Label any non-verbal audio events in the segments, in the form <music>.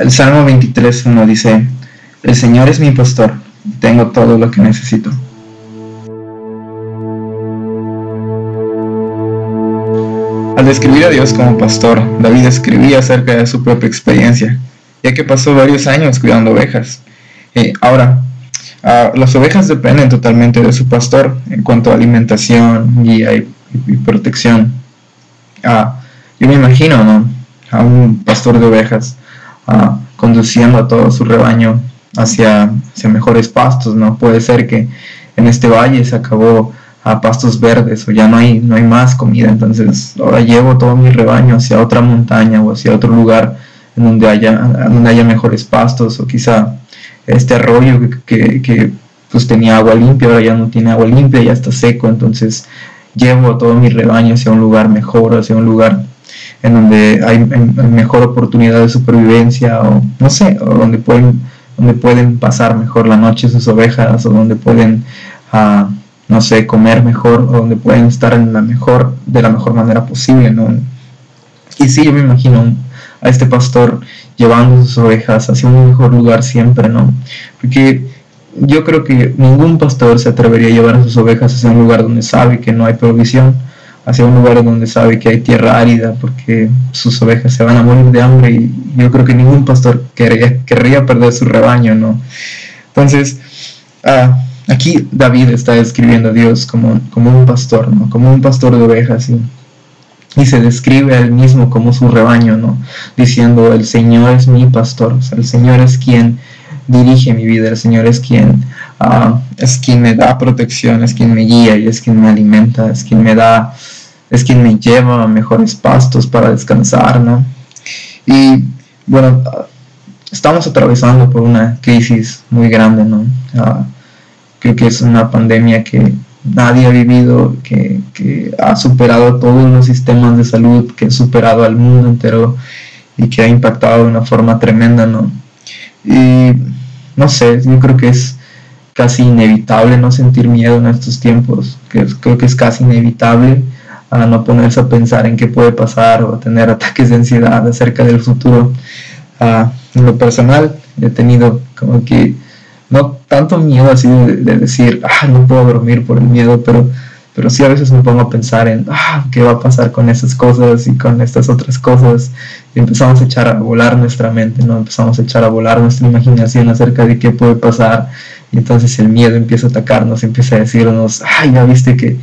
El Salmo 23.1 dice, El Señor es mi pastor, tengo todo lo que necesito. Al describir a Dios como pastor, David escribía acerca de su propia experiencia, ya que pasó varios años cuidando ovejas. Eh, ahora, ah, las ovejas dependen totalmente de su pastor en cuanto a alimentación, guía y, protección. Ah, yo me imagino a un pastor de ovejas conduciendo a todo su rebaño hacia, hacia mejores pastos. No puede ser que en este valle se acabó a pastos verdes o ya no hay, no hay más comida, entonces ahora llevo todo mi rebaño hacia otra montaña o hacia otro lugar en donde haya, donde haya mejores pastos o quizá este arroyo que, que, pues tenía agua limpia, ahora ya no tiene agua limpia, ya está seco, entonces llevo todo mi rebaño hacia un lugar mejor, hacia un lugar en donde hay, mejor oportunidad de supervivencia o no sé, o donde pueden, donde pueden pasar mejor la noche sus ovejas o donde pueden uh, no sé, comer mejor, o donde pueden estar en la mejor, de la mejor manera posible, ¿no? Y sí, yo me imagino a este pastor llevando sus ovejas hacia un mejor lugar siempre, ¿no? Porque yo creo que ningún pastor se atrevería a llevar a sus ovejas hacia un lugar donde sabe que no hay provisión, hacia un lugar donde sabe que hay tierra árida, porque sus ovejas se van a morir de hambre y yo creo que ningún pastor querría, querría perder su rebaño, ¿no? Entonces, ah, Aquí David está describiendo a Dios como, como un pastor, ¿no? Como un pastor de ovejas, y, y se describe a él mismo como su rebaño, ¿no? Diciendo, el Señor es mi pastor, el Señor es quien dirige mi vida, el Señor es quien, ah, es quien me da protección, es quien me guía y es quien me alimenta, es quien me da, es quien me lleva a mejores pastos para descansar, ¿no? Y bueno, estamos atravesando por una crisis muy grande, ¿no? Ah, Creo que es una pandemia que nadie ha vivido, que, ha superado todos los sistemas de salud, que ha superado al mundo entero y que ha impactado de una forma tremenda, ¿no? Y no sé, yo creo que es casi inevitable no sentir miedo en estos tiempos, que creo que es casi inevitable a no ponerse a pensar en qué puede pasar o a tener <laughs> ataques de ansiedad acerca del futuro. Uh, en lo personal, he tenido como que no tanto miedo así de, decir, ah, no puedo dormir por el miedo, pero, pero sí a veces me pongo a pensar en, ah, ¿qué va a pasar con esas cosas y con estas otras cosas? Y empezamos a echar a volar nuestra mente, ¿no? Empezamos a echar a volar nuestra imaginación acerca de qué puede pasar y entonces el miedo empieza a atacarnos, empieza a decirnos, ah, ya viste que,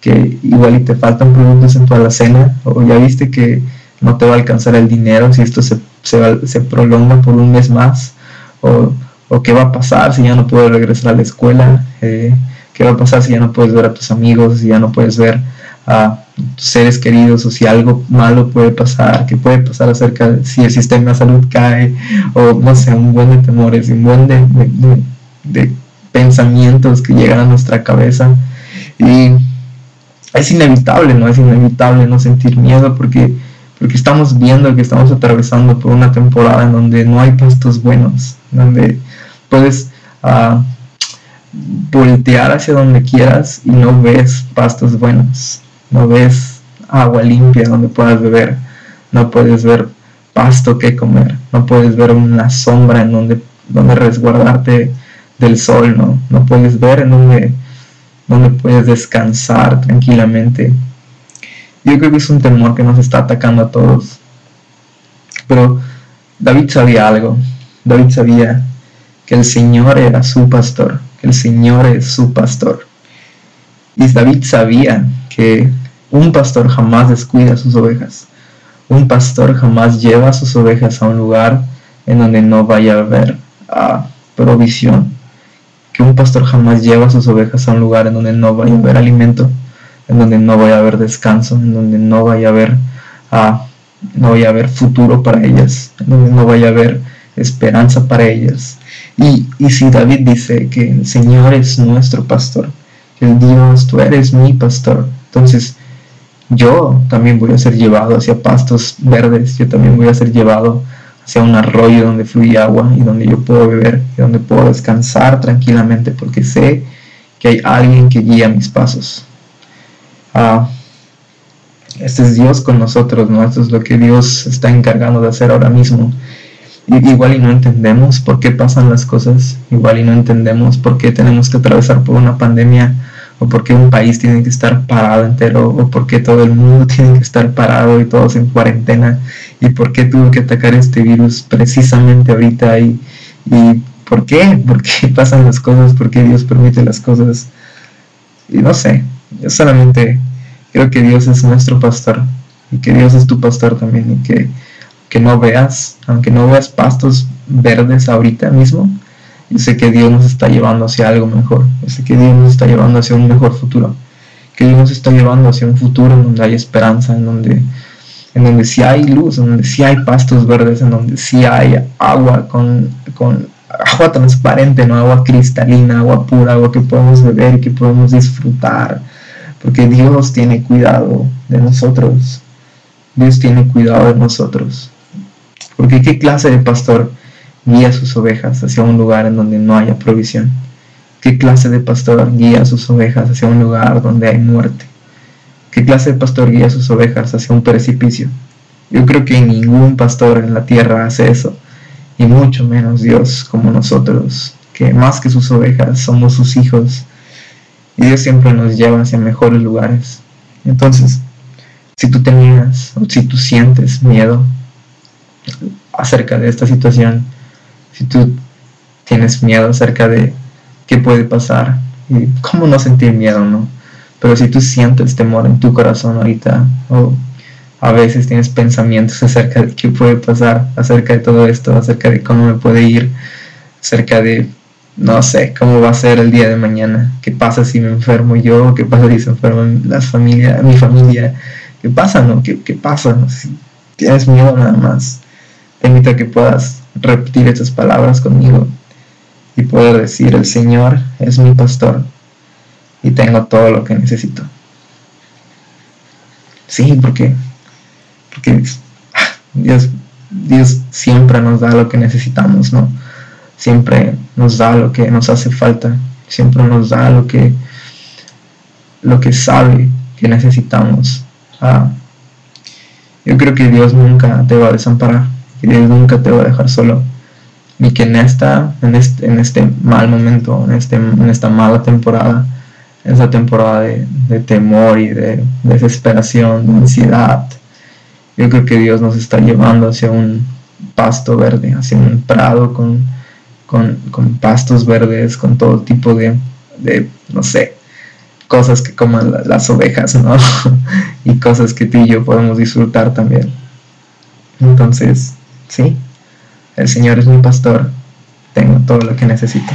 que igual y te faltan productos en tu alacena, o ya viste que no te va a alcanzar el dinero si esto se, se, se prolonga por un mes más, o o qué va a pasar si ya no puedes regresar a la escuela, eh, qué va a pasar si ya no puedes ver a tus amigos, si ya no puedes ver a tus seres queridos o si algo malo puede pasar, qué puede pasar acerca de si el sistema de salud cae o no sé, un buen de temores, un buen de pensamientos que llegan a nuestra cabeza y es inevitable, ¿no? Es inevitable no sentir miedo porque porque estamos viendo que estamos atravesando por una temporada en donde no hay pastos buenos, donde puedes uh, voltear hacia donde quieras y no ves pastos buenos, no ves agua limpia donde puedas beber, no puedes ver pasto que comer, no puedes ver una sombra en donde, donde resguardarte del sol, ¿no? no puedes ver en donde, donde puedes descansar tranquilamente. Yo creo que es un temor que nos está atacando a todos. Pero David sabía algo. David sabía que el Señor era su pastor, que el Señor es su pastor. Y David sabía que un pastor jamás descuida sus ovejas. Un pastor jamás lleva sus ovejas a un lugar en donde no vaya a haber ah, provisión. Que un pastor jamás lleva a sus ovejas a un lugar en donde no vaya a haber alimento, en donde no vaya a haber descanso, en donde no vaya a haber, ah, no futuro para ellas, en donde no vaya a haber esperanza para ellas. Y, si David dice que el Señor es nuestro pastor, que el Dios, tú eres mi pastor, entonces yo también voy a ser llevado hacia pastos verdes, yo también voy a ser llevado hacia un arroyo donde fluye agua y donde yo puedo beber y donde puedo descansar tranquilamente porque sé que hay alguien que guía mis pasos. Ah, este es Dios con nosotros, ¿no? Esto es lo que Dios está encargando de hacer ahora mismo. igual y no entendemos por qué pasan las cosas, igual y no entendemos por qué tenemos que atravesar por una pandemia o por qué un país tiene que estar parado entero o por qué todo el mundo <laughs> tiene que estar parado y todos en cuarentena y por qué tuvo que atacar este virus precisamente ahorita y, y por qué, <laughs> por qué pasan las cosas, por qué Dios permite las cosas y no sé, yo solamente creo que Dios es nuestro pastor y que Dios es tu pastor también y que que no veas, aunque no veas pastos verdes ahorita mismo, yo sé que Dios nos está llevando hacia algo mejor, yo sé que Dios nos está llevando hacia un mejor futuro, que Dios nos está llevando hacia un futuro en donde hay esperanza, en donde, en donde sí hay luz, en donde sí hay pastos verdes, en donde sí hay agua con, con agua transparente, no agua cristalina, agua pura, agua que podemos beber que podemos disfrutar, porque Dios tiene cuidado de nosotros. Dios tiene cuidado de nosotros. Porque ¿qué clase de pastor guía sus ovejas hacia un lugar en donde no haya provisión? ¿Qué clase de pastor guía sus ovejas hacia un lugar donde hay muerte? ¿Qué clase de pastor guía sus ovejas hacia un precipicio? Yo creo que ningún pastor en la tierra hace eso, y mucho menos Dios como nosotros, que más que sus ovejas somos sus hijos, y Dios siempre nos lleva hacia mejores lugares. Entonces, si tú tenías o si tú sientes miedo, acerca de esta situación, si tú tienes miedo acerca de qué puede pasar y cómo no sentir miedo, ¿no? Pero si tú sientes temor en tu corazón ahorita o a veces tienes pensamientos acerca de qué puede pasar, acerca de todo esto, acerca de cómo me puede ir, acerca de, no sé, cómo va a ser el día de mañana, qué pasa si me enfermo yo, qué pasa si se enferman las familias, mi familia, qué pasa, ¿no? ¿Qué, qué pasa? Si tienes miedo nada más, te invito a que puedas repetir estas palabras conmigo y poder decir, el Señor es mi pastor y tengo todo lo que necesito. Sí, porque, porque Dios, Dios siempre nos da lo que necesitamos, ¿no? Siempre nos da lo que nos hace falta, siempre nos da lo que, lo que sabe que necesitamos. Ah, yo creo que Dios nunca te va a desamparar. Dios nunca te va a dejar solo. Ni que en esta, en este, en este mal momento, en, este, en esta mala temporada, esa temporada de, temor y de, desesperación, de ansiedad, yo creo que Dios nos está llevando hacia un pasto verde, hacia un prado con, con, pastos verdes, con todo tipo de, de, no sé, cosas que coman las ovejas, ¿no? <laughs> y cosas que tú y yo podemos disfrutar también. Entonces, Sí, el Señor es mi pastor, tengo todo lo que necesito.